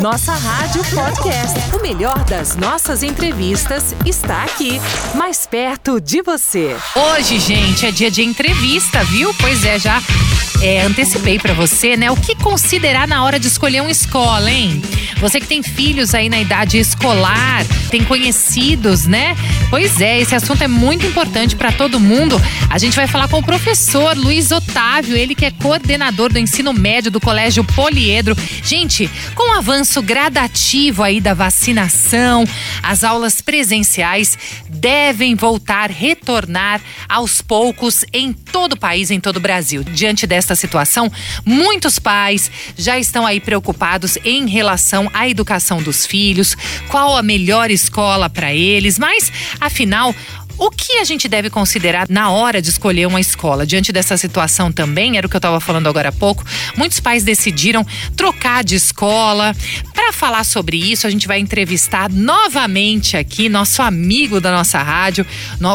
Nossa Rádio Podcast. O melhor das nossas entrevistas está aqui, mais perto de você. Hoje, gente, é dia de entrevista, viu? Pois é, já é, antecipei para você, né? O que considerar na hora de escolher uma escola, hein? Você que tem filhos aí na idade escolar, tem conhecidos, né? Pois é, esse assunto é muito importante para todo mundo. A gente vai falar com o professor Luiz Otávio, ele que é coordenador do ensino médio do Colégio Poliedro. Gente, com o avanço gradativo aí da vacinação, as aulas presenciais devem voltar, retornar aos poucos em todo o país, em todo o Brasil. Diante desta situação, muitos pais já estão aí preocupados em relação à educação dos filhos, qual a melhor escola para eles, mas afinal, o que a gente deve considerar na hora de escolher uma escola? Diante dessa situação também, era o que eu estava falando agora há pouco, muitos pais decidiram trocar de escola. Para falar sobre isso, a gente vai entrevistar novamente aqui nosso amigo da nossa rádio,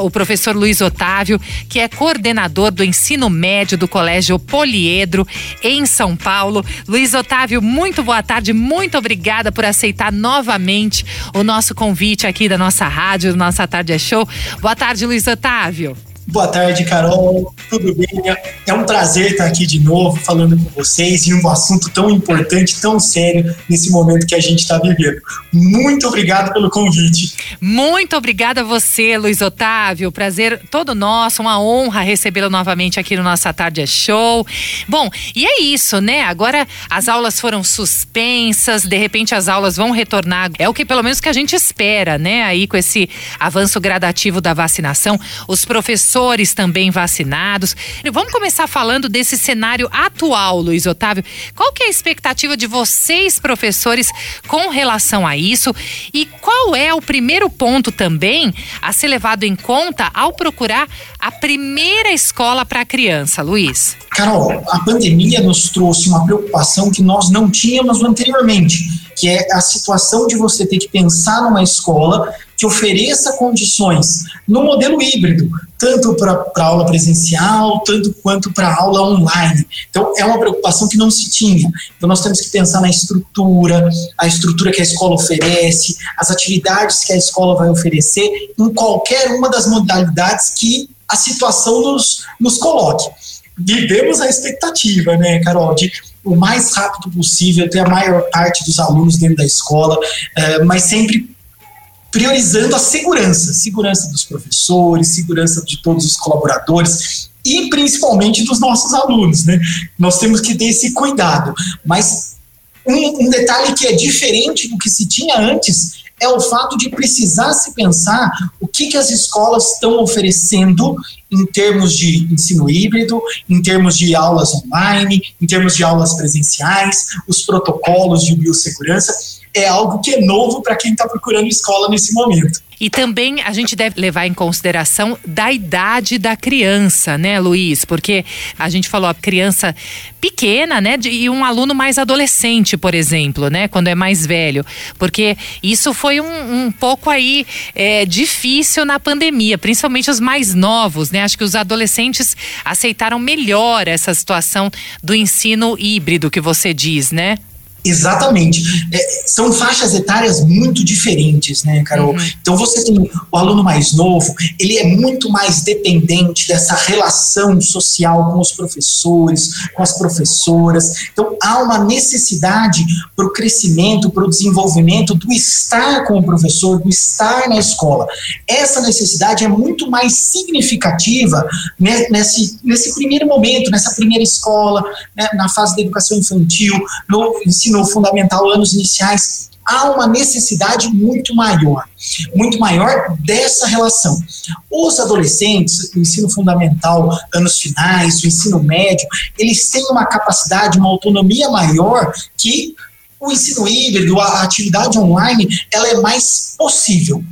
o professor Luiz Otávio, que é coordenador do ensino médio do Colégio Poliedro, em São Paulo. Luiz Otávio, muito boa tarde, muito obrigada por aceitar novamente o nosso convite aqui da nossa rádio, Nossa Tarde é Show. Boa tarde, Luiz Otávio. Boa tarde, Carol. Tudo bem? É um prazer estar aqui de novo falando com vocês em um assunto tão importante, tão sério nesse momento que a gente está vivendo. Muito obrigado pelo convite. Muito obrigada a você, Luiz Otávio. Prazer todo nosso, uma honra recebê-lo novamente aqui no Nossa Tarde é Show. Bom, e é isso, né? Agora as aulas foram suspensas, de repente as aulas vão retornar. É o que pelo menos que a gente espera, né? Aí com esse avanço gradativo da vacinação, os professores professores também vacinados. Vamos começar falando desse cenário atual, Luiz Otávio. Qual que é a expectativa de vocês, professores, com relação a isso? E qual é o primeiro ponto também a ser levado em conta ao procurar a primeira escola para a criança, Luiz? Carol, a pandemia nos trouxe uma preocupação que nós não tínhamos anteriormente que é a situação de você ter que pensar numa escola que ofereça condições no modelo híbrido, tanto para aula presencial, tanto quanto para aula online. Então, é uma preocupação que não se tinha. Então, nós temos que pensar na estrutura, a estrutura que a escola oferece, as atividades que a escola vai oferecer, em qualquer uma das modalidades que a situação nos, nos coloque. Vivemos a expectativa, né, Carol, de o mais rápido possível ter a maior parte dos alunos dentro da escola, eh, mas sempre priorizando a segurança, segurança dos professores, segurança de todos os colaboradores e principalmente dos nossos alunos, né? Nós temos que ter esse cuidado, mas um, um detalhe que é diferente do que se tinha antes é o fato de precisar se pensar o que, que as escolas estão oferecendo em termos de ensino híbrido, em termos de aulas online, em termos de aulas presenciais, os protocolos de biossegurança é algo que é novo para quem está procurando escola nesse momento. E também a gente deve levar em consideração da idade da criança, né, Luiz? Porque a gente falou a criança pequena, né, e um aluno mais adolescente, por exemplo, né, quando é mais velho. Porque isso foi um, um pouco aí é, difícil na pandemia, principalmente os mais novos, né? Acho que os adolescentes aceitaram melhor essa situação do ensino híbrido que você diz, né? Exatamente. É, são faixas etárias muito diferentes, né, Carol? Uhum. Então você tem o aluno mais novo, ele é muito mais dependente dessa relação social com os professores, com as professoras. Então há uma necessidade para o crescimento, para o desenvolvimento do estar com o professor, do estar na escola. Essa necessidade é muito mais significativa né, nesse, nesse primeiro momento, nessa primeira escola, né, na fase da educação infantil, no ensino ensino fundamental, anos iniciais, há uma necessidade muito maior, muito maior dessa relação. Os adolescentes, o ensino fundamental, anos finais, o ensino médio, eles têm uma capacidade, uma autonomia maior que o ensino híbrido, a atividade online, ela é mais possível.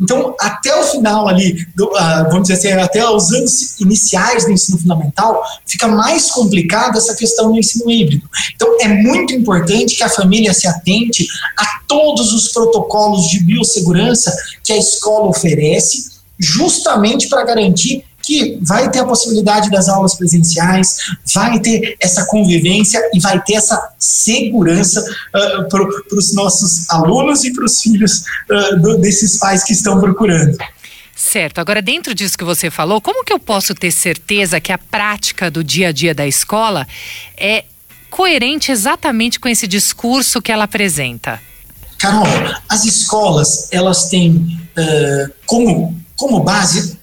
Então, até o final ali, do, uh, vamos dizer assim, até os anos iniciais do ensino fundamental, fica mais complicada essa questão do ensino híbrido. Então, é muito importante que a família se atente a todos os protocolos de biossegurança que a escola oferece, justamente para garantir que vai ter a possibilidade das aulas presenciais, vai ter essa convivência e vai ter essa segurança uh, para os nossos alunos e para os filhos uh, do, desses pais que estão procurando. Certo. Agora, dentro disso que você falou, como que eu posso ter certeza que a prática do dia a dia da escola é coerente exatamente com esse discurso que ela apresenta? Carol, as escolas elas têm uh, como, como base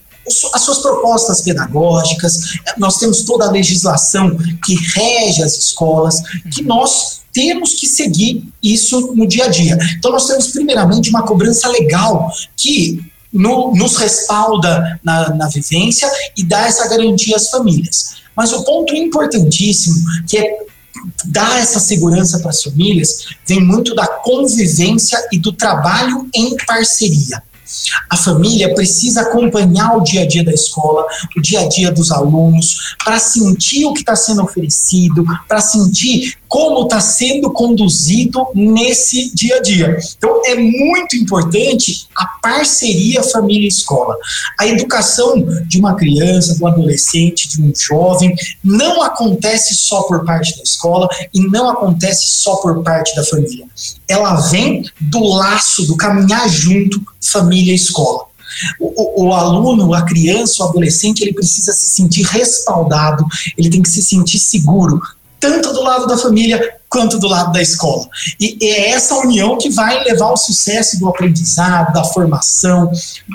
as suas propostas pedagógicas, nós temos toda a legislação que rege as escolas, que nós temos que seguir isso no dia a dia. Então, nós temos, primeiramente, uma cobrança legal que no, nos respalda na, na vivência e dá essa garantia às famílias. Mas o ponto importantíssimo, que é dar essa segurança para as famílias, vem muito da convivência e do trabalho em parceria. A família precisa acompanhar o dia a dia da escola, o dia a dia dos alunos, para sentir o que está sendo oferecido, para sentir como está sendo conduzido nesse dia a dia. Então, é muito importante a parceria família-escola. A educação de uma criança, de um adolescente, de um jovem, não acontece só por parte da escola e não acontece só por parte da família. Ela vem do laço, do caminhar junto, família-escola. O, o, o, aluno, a criança, o adolescente, ele precisa se sentir respaldado, ele tem que se sentir seguro, tanto do lado da família quanto do lado da escola. E é essa união que vai levar ao sucesso do aprendizado, da formação,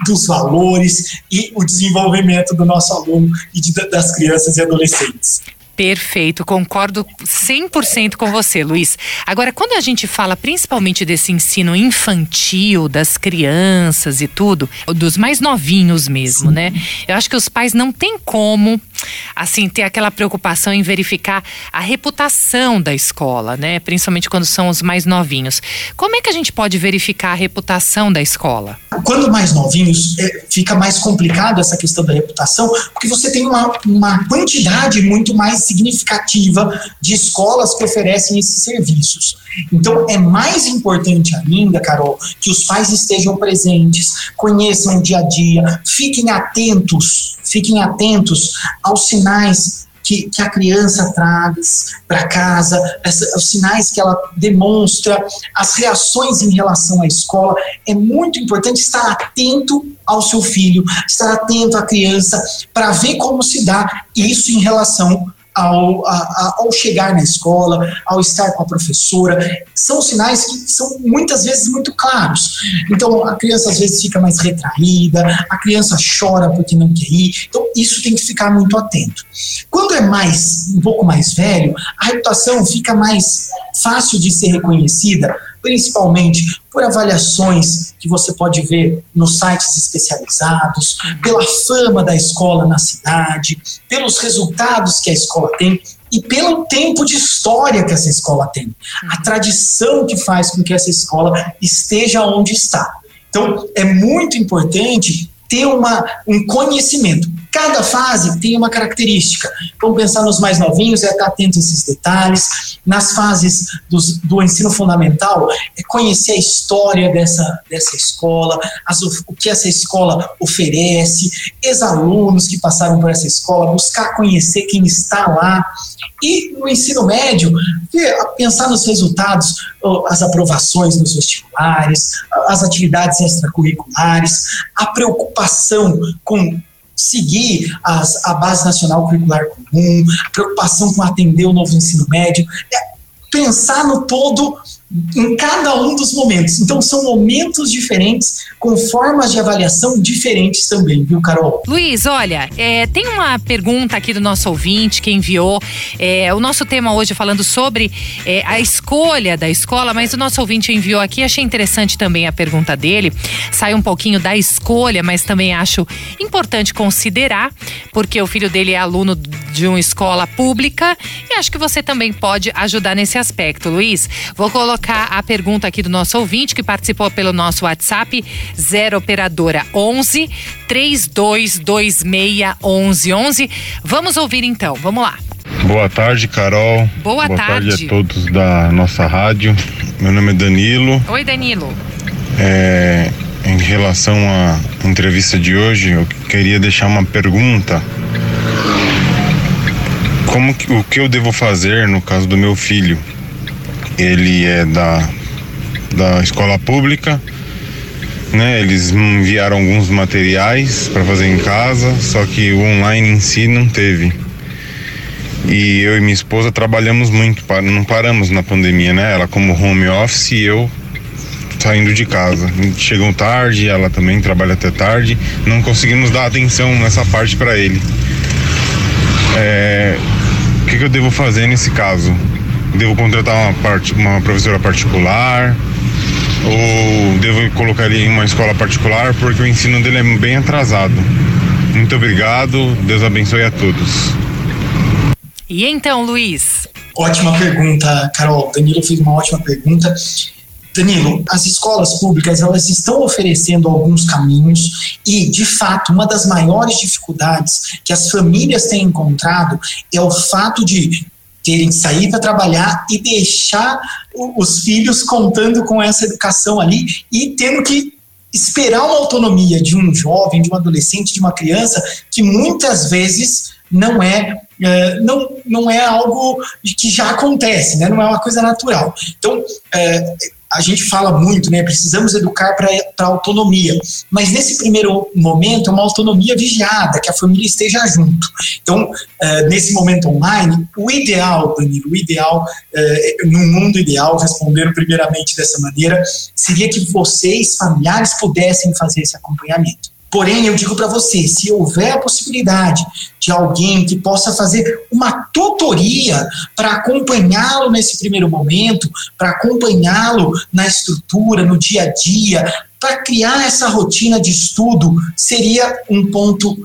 dos valores e o desenvolvimento do nosso aluno e de, das crianças e adolescentes. Perfeito, concordo 100% com você, Luiz. Agora, quando a gente fala principalmente desse ensino infantil, das crianças e tudo, dos mais novinhos mesmo, Sim. né? Eu acho que os pais não têm como, assim, ter aquela preocupação em verificar a reputação da escola, né? Principalmente quando são os mais novinhos. Como é que a gente pode verificar a reputação da escola? Quando mais novinhos, é, fica mais complicado essa questão da reputação, porque você tem uma, uma quantidade muito mais significativa de escolas que oferecem esses serviços. Então, é mais importante ainda, Carol, que os pais estejam presentes, conheçam o dia a dia, fiquem atentos, fiquem atentos aos sinais que, que a criança traz para casa, os sinais que ela demonstra, as reações em relação à escola. É muito importante estar atento ao seu filho, estar atento à criança, para ver como se dá isso em relação ao, a, ao chegar na escola, ao estar com a professora. São sinais que são muitas vezes muito claros. Então, a criança às vezes fica mais retraída, a criança chora porque não quer ir. Então, isso tem que ficar muito atento. Quando é mais, um pouco mais velho, a reputação fica mais fácil de ser reconhecida principalmente por avaliações que você pode ver nos sites especializados, pela fama da escola na cidade, pelos resultados que a escola tem e pelo tempo de história que essa escola tem, a tradição que faz com que essa escola esteja onde está. Então, é muito importante ter uma, um conhecimento. Cada fase tem uma característica. Vamos pensar nos mais novinhos, é estar atento a esses detalhes. Nas fases dos, do ensino fundamental, é conhecer a história dessa, dessa escola, as, o que essa escola oferece, ex-alunos que passaram por essa escola, buscar conhecer quem está lá. E no ensino médio, pensar nos resultados, as aprovações nos vestibulares, as atividades extracurriculares, a preocupação com seguir as, a base nacional curricular comum, a preocupação com atender o novo ensino médio, é pensar no todo em cada um dos momentos. Então, são momentos diferentes, com formas de avaliação diferentes também, viu, Carol? Luiz, olha, é, tem uma pergunta aqui do nosso ouvinte que enviou. É, o nosso tema hoje falando sobre é, a escolha da escola, mas o nosso ouvinte enviou aqui. Achei interessante também a pergunta dele. Sai um pouquinho da escolha, mas também acho importante considerar, porque o filho dele é aluno de uma escola pública e acho que você também pode ajudar nesse aspecto, Luiz. Vou colocar colocar a pergunta aqui do nosso ouvinte que participou pelo nosso WhatsApp 0 operadora 11 3226 1111. Vamos ouvir então. Vamos lá. Boa tarde, Carol. Boa, Boa tarde. tarde a todos da nossa rádio. Meu nome é Danilo. Oi, Danilo. É, em relação à entrevista de hoje, eu queria deixar uma pergunta. Como o que eu devo fazer no caso do meu filho? Ele é da, da escola pública, né? Eles enviaram alguns materiais para fazer em casa, só que o online em si não teve. E eu e minha esposa trabalhamos muito, não paramos na pandemia, né? Ela como home office e eu saindo de casa. Chegam tarde, ela também trabalha até tarde, não conseguimos dar atenção nessa parte para ele. É, o que, que, eu devo fazer nesse caso? Devo contratar uma, part, uma professora particular? Ou devo colocar ele em uma escola particular porque o ensino dele é bem atrasado? Muito obrigado, Deus abençoe a todos. E então, Luiz? Ótima pergunta, Carol. Danilo fez uma ótima pergunta. Danilo, as escolas públicas elas estão oferecendo alguns caminhos e, de fato, uma das maiores dificuldades que as famílias têm encontrado é o fato de terem que sair para trabalhar e deixar os filhos contando com essa educação ali e tendo que esperar uma autonomia de um jovem, de um adolescente, de uma criança que muitas vezes não é, é, não, não é algo que já acontece, né? não é uma coisa natural. Então, é, a gente fala muito, né? Precisamos educar para autonomia. Mas nesse primeiro momento é uma autonomia vigiada, que a família esteja junto. Então, é, nesse momento online, o ideal, Danilo, o ideal, é, no mundo ideal, respondendo primeiramente dessa maneira, seria que vocês, familiares, pudessem fazer esse acompanhamento. Porém, eu digo para você, se houver a possibilidade de alguém que possa fazer uma tutoria para acompanhá-lo nesse primeiro momento, para acompanhá-lo na estrutura, no dia a dia, para criar essa rotina de estudo, seria um ponto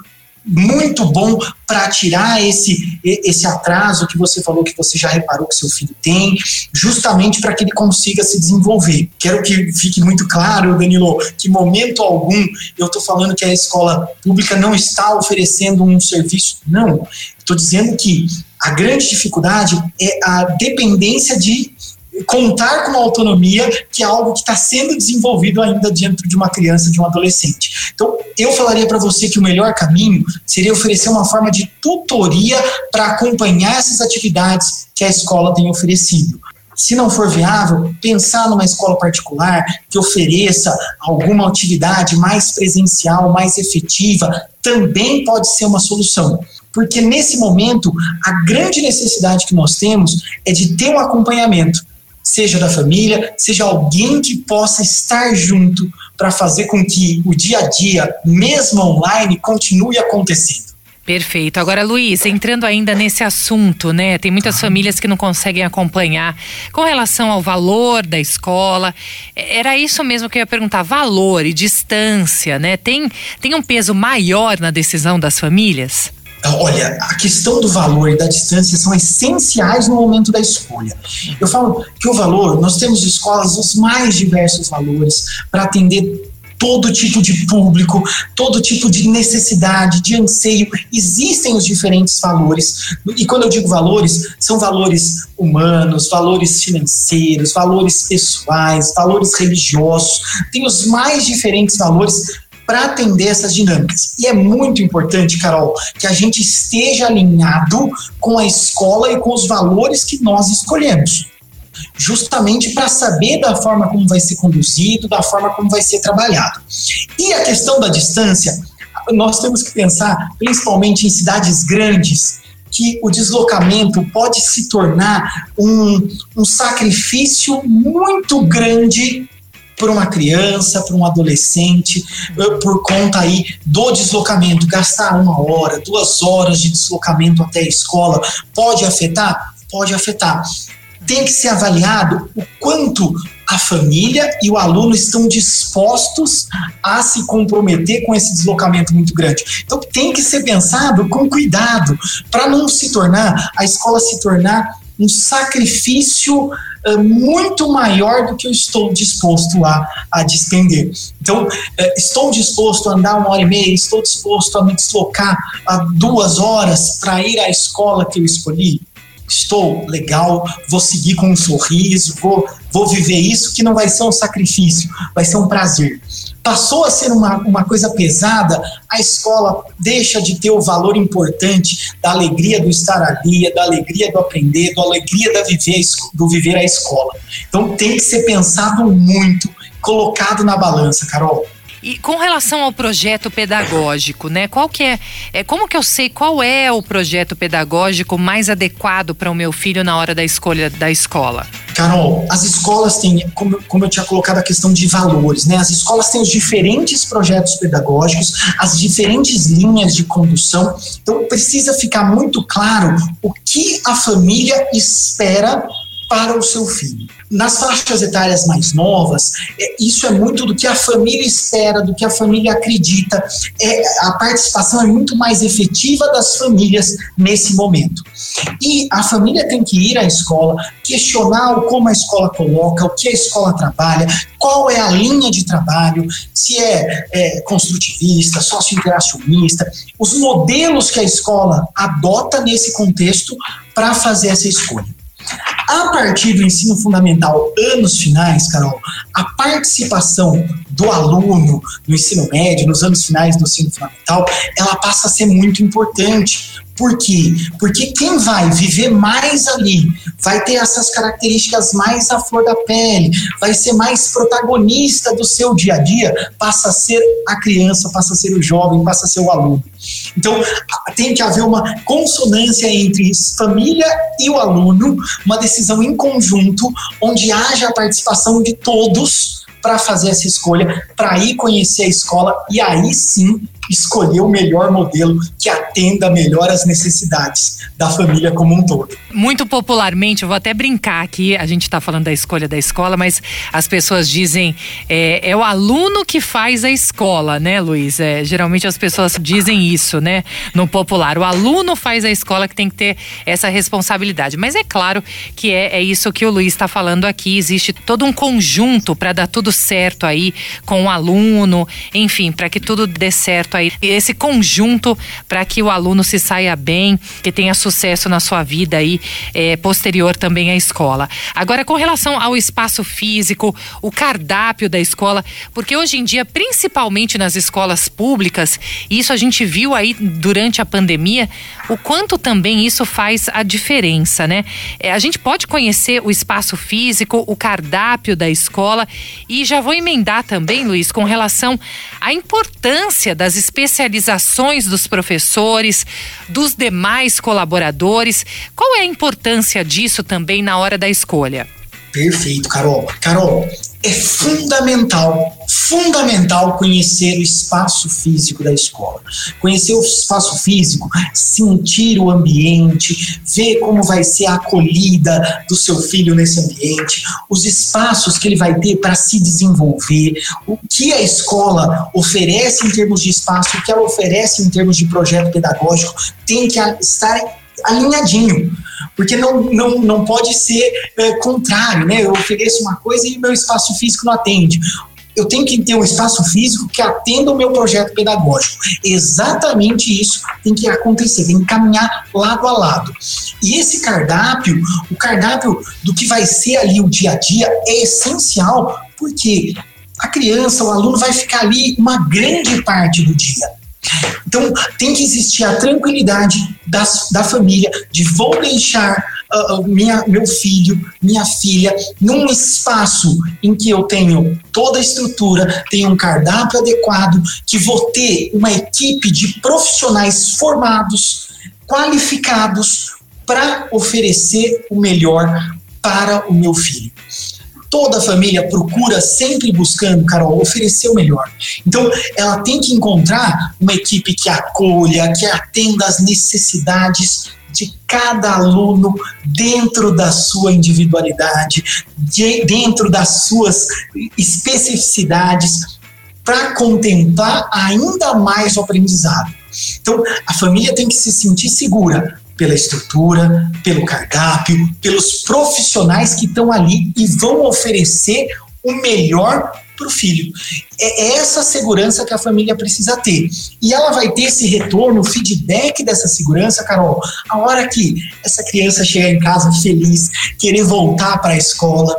muito bom para tirar esse, esse atraso que você falou que você já reparou que seu filho tem, justamente para que ele consiga se desenvolver. Quero que fique muito claro, Danilo, que momento algum eu estou falando que a escola pública não está oferecendo um serviço. Não. Estou dizendo que a grande dificuldade é a dependência de contar com autonomia, que é algo que está sendo desenvolvido ainda dentro de uma criança, de um adolescente. Então, eu falaria para você que o melhor caminho seria oferecer uma forma de tutoria para acompanhar essas atividades que a escola tem oferecido. Se não for viável, pensar numa escola particular que ofereça alguma atividade mais presencial, mais efetiva, também pode ser uma solução porque nesse momento a grande necessidade que nós temos é de ter um acompanhamento seja da família, seja alguém que possa estar junto para fazer com que o dia a dia, mesmo online, continue acontecendo. Perfeito. Agora, Luiz, entrando ainda nesse assunto, né? Tem muitas famílias que não conseguem acompanhar com relação ao valor da escola. Era isso mesmo que eu ia perguntar: valor e distância, né? Tem, tem um peso maior na decisão das famílias? Olha, a questão do valor e da distância são essenciais no momento da escolha. Eu falo que o valor, nós temos escolas os mais diversos valores para atender todo tipo de público, todo tipo de necessidade, de anseio. Existem os diferentes valores. E quando eu digo valores, são valores humanos, valores financeiros, valores pessoais, valores religiosos. Tem os mais diferentes valores para atender essas dinâmicas. E é muito importante, Carol, que a gente esteja alinhado com a escola e com os valores que nós escolhemos. Justamente para saber da forma como vai ser conduzido, da forma como vai ser trabalhado. E a questão da distância, nós temos que pensar principalmente em cidades grandes, que o deslocamento pode se tornar um, um sacrifício muito grande por uma criança, por um adolescente, eh, por conta aí do deslocamento, gastar uma hora, duas horas de deslocamento até a escola, pode afetar? Pode afetar. Tem que ser avaliado o quanto a família e o aluno estão dispostos a se comprometer com esse deslocamento muito grande. Então tem que ser pensado com cuidado para não se tornar a escola se tornar um sacrifício muito maior do que eu estou disposto a, a despender. Então, uh, estou disposto a andar uma hora e meia, estou disposto a me deslocar a duas horas para ir à escola que eu escolhi. Estou legal, vou seguir com um sorriso, vou, vou viver isso que não vai ser um sacrifício, vai ser um prazer. Passou a ser uma, uma coisa pesada, a escola deixa de ter o valor importante da alegria do estar ali, da alegria do aprender, da alegria da viver, do viver a escola. Então tem que ser pensado muito, colocado na balança, Carol. E com relação ao projeto pedagógico, né? Qual que é, é como que eu sei qual é o projeto pedagógico mais adequado para o meu filho na hora da escolha da escola? Carol, as escolas têm, como, como eu tinha colocado a questão de valores, né? As escolas têm os diferentes projetos pedagógicos, as diferentes linhas de condução. Então precisa ficar muito claro o que a família espera para o seu filho. Nas faixas etárias mais novas, é, isso é muito do que a família espera, do que a família acredita. É, a participação é muito mais efetiva das famílias nesse momento. E a família tem que ir à escola, questionar como a escola coloca, o que a escola trabalha, qual é a linha de trabalho, se é, é construtivista, sócio-interacionista, os modelos que a escola adota nesse contexto para fazer essa escolha. A partir do ensino fundamental, anos finais, Carol, a participação do aluno no ensino médio, nos anos finais do ensino fundamental, ela passa a ser muito importante. Por quê? Porque quem vai viver mais ali vai ter essas características mais à flor da pele, vai ser mais protagonista do seu dia a dia, passa a ser a criança, passa a ser o jovem, passa a ser o aluno. Então, tem que haver uma consonância entre família e o aluno, uma decisão em conjunto, onde haja a participação de todos para fazer essa escolha, para ir conhecer a escola e aí sim escolher o melhor modelo que atenda melhor as necessidades da família como um todo. Muito popularmente, eu vou até brincar aqui, a gente está falando da escolha da escola, mas as pessoas dizem é, é o aluno que faz a escola, né, Luiz? É, geralmente as pessoas dizem isso, né, no popular. O aluno faz a escola que tem que ter essa responsabilidade. Mas é claro que é, é isso que o Luiz está falando aqui. Existe todo um conjunto para dar tudo certo aí com o aluno, enfim, para que tudo dê certo aí, esse conjunto para que o aluno se saia bem, que tenha sucesso na sua vida aí, é, posterior também à escola. Agora, com relação ao espaço físico, o cardápio da escola, porque hoje em dia, principalmente nas escolas públicas, isso a gente viu aí durante a pandemia, o quanto também isso faz a diferença, né? É, a gente pode conhecer o espaço físico, o cardápio da escola e já vou emendar também, Luiz, com relação à importância das especializações dos professores, dos demais colaboradores. Qual é a importância disso também na hora da escolha? Perfeito, Carol. Carol, é fundamental, fundamental conhecer o espaço físico da escola. Conhecer o espaço físico, sentir o ambiente, ver como vai ser a acolhida do seu filho nesse ambiente, os espaços que ele vai ter para se desenvolver, o que a escola oferece em termos de espaço, o que ela oferece em termos de projeto pedagógico, tem que estar alinhadinho porque não, não, não pode ser é, contrário, né? Eu ofereço uma coisa e meu espaço físico não atende. Eu tenho que ter um espaço físico que atenda o meu projeto pedagógico. Exatamente isso tem que acontecer, tem que caminhar lado a lado. E esse cardápio, o cardápio do que vai ser ali o dia a dia, é essencial, porque a criança, o aluno vai ficar ali uma grande parte do dia. Então, tem que existir a tranquilidade das, da família de vou deixar uh, minha, meu filho, minha filha, num espaço em que eu tenho toda a estrutura, tenho um cardápio adequado, que vou ter uma equipe de profissionais formados, qualificados, para oferecer o melhor para o meu filho toda a família procura sempre buscando, Carol, oferecer o melhor. Então, ela tem que encontrar uma equipe que acolha, que atenda às necessidades de cada aluno dentro da sua individualidade, de, dentro das suas especificidades, para contemplar ainda mais o aprendizado. Então, a família tem que se sentir segura pela estrutura, pelo cardápio, pelos profissionais que estão ali e vão oferecer o melhor para o filho. É essa segurança que a família precisa ter. E ela vai ter esse retorno, feedback dessa segurança, Carol, a hora que essa criança chegar em casa feliz, querer voltar para a escola,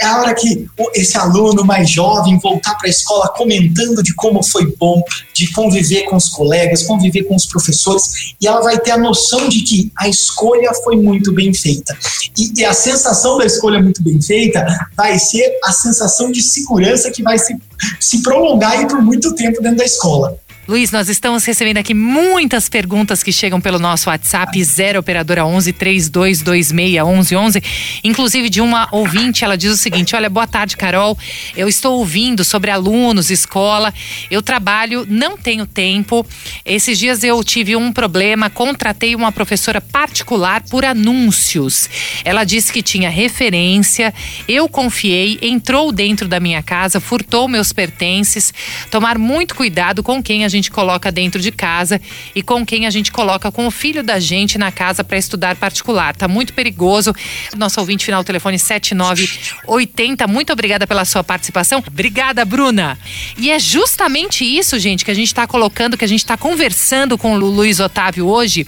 é a hora que esse aluno mais jovem voltar para a escola comentando de como foi bom, de conviver com os colegas, conviver com os professores, e ela vai ter a noção de que a escolha foi muito bem feita. E, e a sensação da escolha muito bem feita vai ser a sensação de segurança que vai se, se prolongar por muito tempo dentro da escola. Luiz, nós estamos recebendo aqui muitas perguntas que chegam pelo nosso WhatsApp 0 operadora 11 3226 1111, inclusive de uma ouvinte, ela diz o seguinte: "Olha, boa tarde, Carol. Eu estou ouvindo sobre alunos, escola. Eu trabalho, não tenho tempo. Esses dias eu tive um problema, contratei uma professora particular por anúncios. Ela disse que tinha referência, eu confiei, entrou dentro da minha casa, furtou meus pertences. Tomar muito cuidado com quem a gente coloca dentro de casa e com quem a gente coloca com o filho da gente na casa para estudar particular. Tá muito perigoso. Nosso ouvinte final telefone 7980. Muito obrigada pela sua participação. Obrigada, Bruna. E é justamente isso, gente, que a gente está colocando, que a gente está conversando com o Luiz Otávio hoje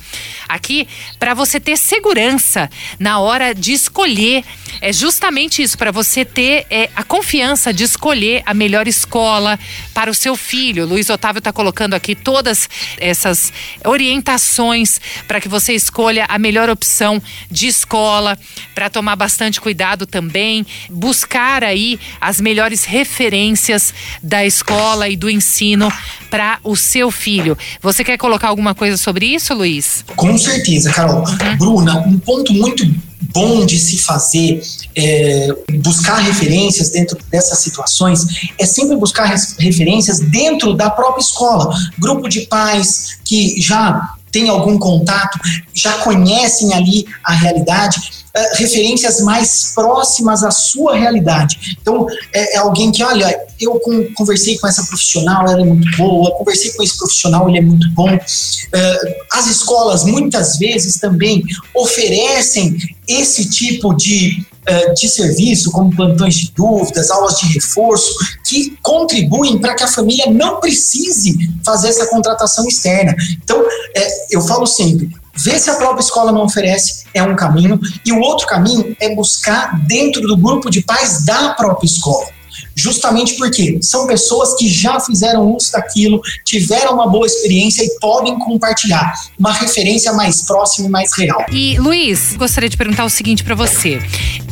aqui para você ter segurança na hora de escolher. É justamente isso, para você ter é, a confiança de escolher a melhor escola para o seu filho. Luiz Otávio está colocando aqui todas essas orientações para que você escolha a melhor opção de escola, para tomar bastante cuidado também, buscar aí as melhores referências da escola e do ensino para o seu filho. Você quer colocar alguma coisa sobre isso, Luiz? Com certeza, Carol. Uhum. Bruna, um ponto muito bom de se fazer, é, buscar referências dentro dessas situações, é sempre buscar referências dentro da própria escola. Grupo de pais que já tem algum contato, já conhecem ali a realidade, uh, referências mais próximas à sua realidade. Então, é, é, alguém que, olha, eu com, conversei com essa profissional, ela é muito boa, conversei com esse profissional, ele é muito bom. Uh, as escolas, muitas vezes, também oferecem esse tipo de eh, de serviço, como plantões de dúvidas, aulas de reforço, que contribuem para que a família não precise fazer essa contratação externa. Então, é, eu falo sempre, ver se a própria escola não oferece é um caminho, e o outro caminho é buscar dentro do grupo de pais da própria escola justamente porque são pessoas que já fizeram uso daquilo, tiveram uma boa experiência e podem compartilhar uma referência mais próxima e mais real. E Luiz, gostaria de perguntar o seguinte para você: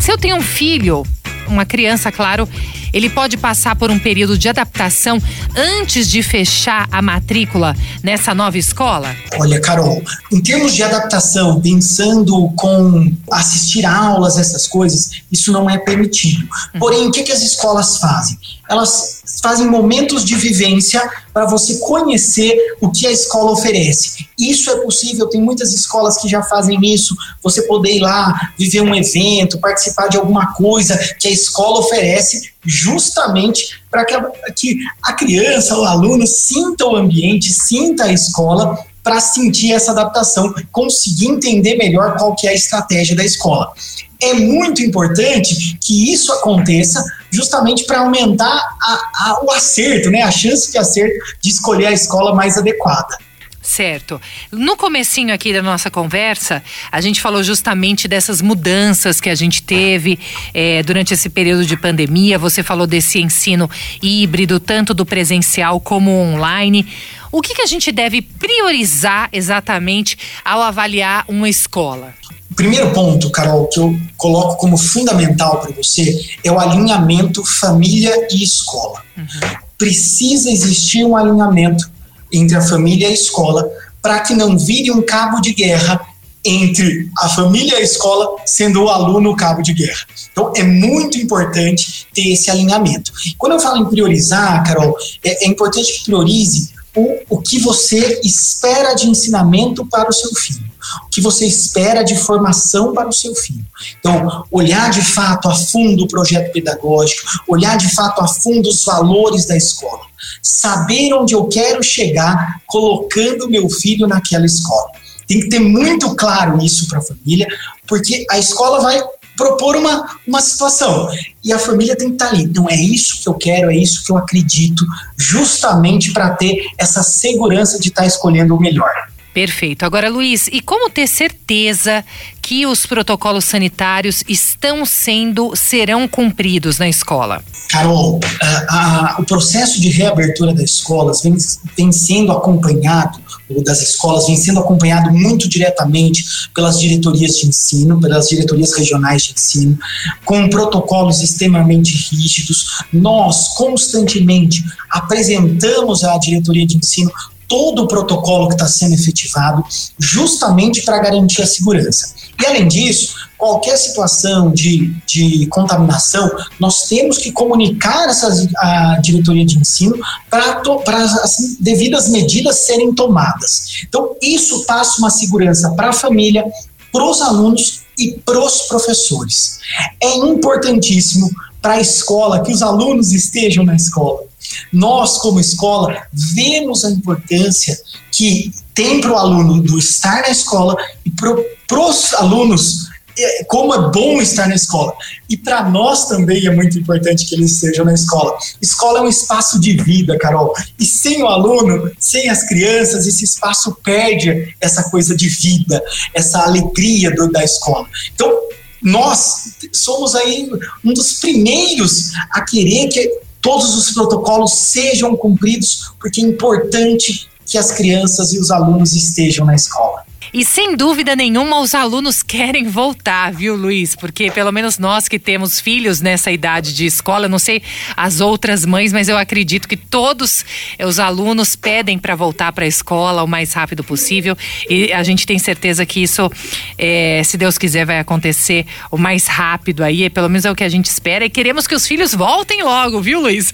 se eu tenho um filho, uma criança, claro, ele pode passar por um período de adaptação antes de fechar a matrícula nessa nova escola? Olha, Carol, em termos de adaptação, pensando com assistir aulas, essas coisas, isso não é permitido. Uhum. Porém, o que, que as escolas fazem? Elas fazem momentos de vivência para você conhecer o que a escola oferece. Isso é possível, tem muitas escolas que já fazem isso. Você poder ir lá, viver um evento, participar de alguma coisa que a escola oferece, justamente para que, que a criança, o aluno, sinta o ambiente, sinta a escola para sentir essa adaptação, conseguir entender melhor qual que é a estratégia da escola. É muito importante que isso aconteça justamente para aumentar a, a, o acerto, né, a chance de acerto de escolher a escola mais adequada. Certo. No comecinho aqui da nossa conversa, a gente falou justamente dessas mudanças que a gente teve é, durante esse período de pandemia. Você falou desse ensino híbrido, tanto do presencial como online. O que, que a gente deve priorizar exatamente ao avaliar uma escola? O primeiro ponto, Carol, que eu coloco como fundamental para você é o alinhamento família e escola. Uhum. Precisa existir um alinhamento entre a família e a escola, para que não vire um cabo de guerra entre a família e a escola, sendo o aluno o cabo de guerra. Então, é muito importante ter esse alinhamento. Quando eu falo em priorizar, Carol, é, é importante que priorize o, o que você espera de ensinamento para o seu filho, o que você espera de formação para o seu filho. Então, olhar de fato a fundo o projeto pedagógico, olhar de fato a fundo os valores da escola, saber onde eu quero chegar colocando meu filho naquela escola. Tem que ter muito claro isso para a família, porque a escola vai propor uma, uma situação. E a família tem que estar ali. Não é isso que eu quero, é isso que eu acredito, justamente para ter essa segurança de estar escolhendo o melhor. Perfeito. Agora, Luiz, e como ter certeza que os protocolos sanitários estão sendo, serão cumpridos na escola? Carol, a, a, o processo de reabertura das escolas vem, vem sendo acompanhado, ou das escolas, vem sendo acompanhado muito diretamente pelas diretorias de ensino, pelas diretorias regionais de ensino, com protocolos extremamente rígidos. Nós, constantemente, apresentamos à diretoria de ensino todo o protocolo que está sendo efetivado, justamente para garantir a segurança. E além disso, qualquer situação de, de contaminação, nós temos que comunicar essas, a diretoria de ensino para as devidas medidas serem tomadas. Então, isso passa uma segurança para a família, para os alunos e para os professores. É importantíssimo para a escola que os alunos estejam na escola. Nós, como escola, vemos a importância que tem para o aluno do estar na escola e para os alunos é, como é bom estar na escola. E para nós também é muito importante que eles estejam na escola. Escola é um espaço de vida, Carol. E sem o aluno, sem as crianças, esse espaço perde essa coisa de vida, essa alegria do, da escola. Então, nós somos aí um dos primeiros a querer que todos os protocolos sejam cumpridos, porque é importante que as crianças e os alunos estejam na escola. E sem dúvida nenhuma, os alunos querem voltar, viu, Luiz? Porque pelo menos nós que temos filhos nessa idade de escola, não sei as outras mães, mas eu acredito que todos os alunos pedem para voltar para a escola o mais rápido possível. E a gente tem certeza que isso, é, se Deus quiser, vai acontecer o mais rápido aí. Pelo menos é o que a gente espera. E queremos que os filhos voltem logo, viu, Luiz?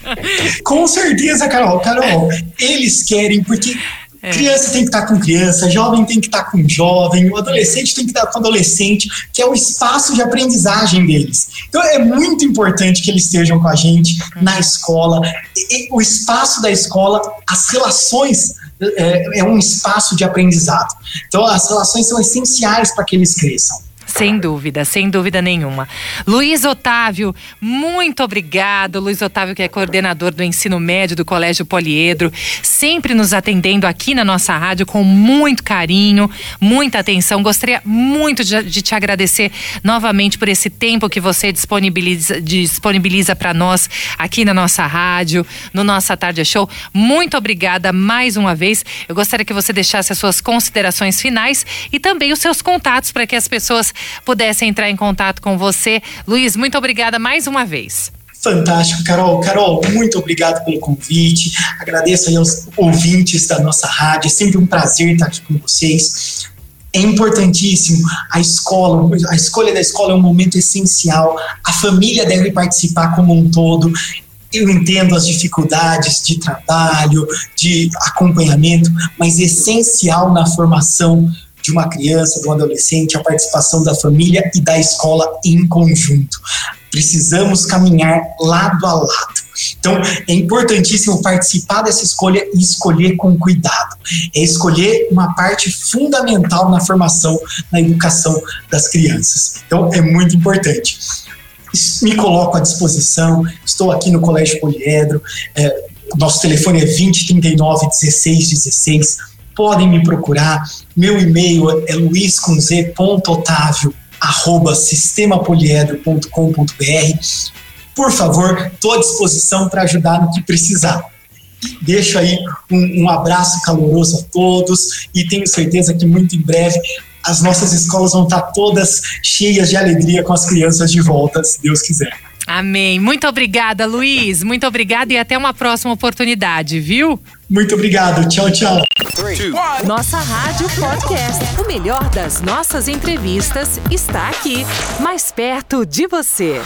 Com certeza, Carol. Carol, eles querem, porque é. Criança tem que estar com criança, jovem tem que estar com jovem, o adolescente tem que estar com adolescente, que é o espaço de aprendizagem deles. Então é muito importante que eles estejam com a gente na escola. E, o espaço da escola, as relações é, é um espaço de aprendizado. Então as relações são essenciais para que eles cresçam. Sem dúvida, sem dúvida nenhuma. Luiz Otávio, muito obrigado. Luiz Otávio, que é coordenador do ensino médio do Colégio Poliedro, sempre nos atendendo aqui na nossa rádio com muito carinho, muita atenção. Gostaria muito de, de te agradecer novamente por esse tempo que você disponibiliza, disponibiliza para nós aqui na nossa rádio, no nossa Tarde Show. Muito obrigada mais uma vez. Eu gostaria que você deixasse as suas considerações finais e também os seus contatos para que as pessoas pudessem entrar em contato com você. Luiz, muito obrigada mais uma vez. Fantástico, Carol. Carol, muito obrigado pelo convite. Agradeço aí aos ouvintes da nossa rádio. É sempre um prazer estar aqui com vocês. É importantíssimo. A escola, a escolha da escola é um momento essencial. A família deve participar como um todo. Eu entendo as dificuldades de trabalho, de acompanhamento, mas essencial na formação de uma criança, de um adolescente, a participação da família e da escola em conjunto. Precisamos caminhar lado a lado. Então, é importantíssimo participar dessa escolha e escolher com cuidado. É escolher uma parte fundamental na formação, na educação das crianças. Então, é muito importante. Me coloco à disposição, estou aqui no Colégio Poliedro, é, nosso telefone é 2039 1616 podem me procurar. Meu e-mail é luiz.otávio arroba sistemapoliedro.com.br. Por favor, estou à disposição para ajudar no que precisar. Deixo aí um, um abraço caloroso a todos e tenho certeza que muito em breve as nossas escolas vão estar todas cheias de alegria com as crianças de volta, se Deus quiser. Amém. Muito obrigada, Luiz. Muito obrigada e até uma próxima oportunidade, viu? Muito obrigado. Tchau, tchau. Nossa Rádio Podcast. O melhor das nossas entrevistas está aqui, mais perto de você.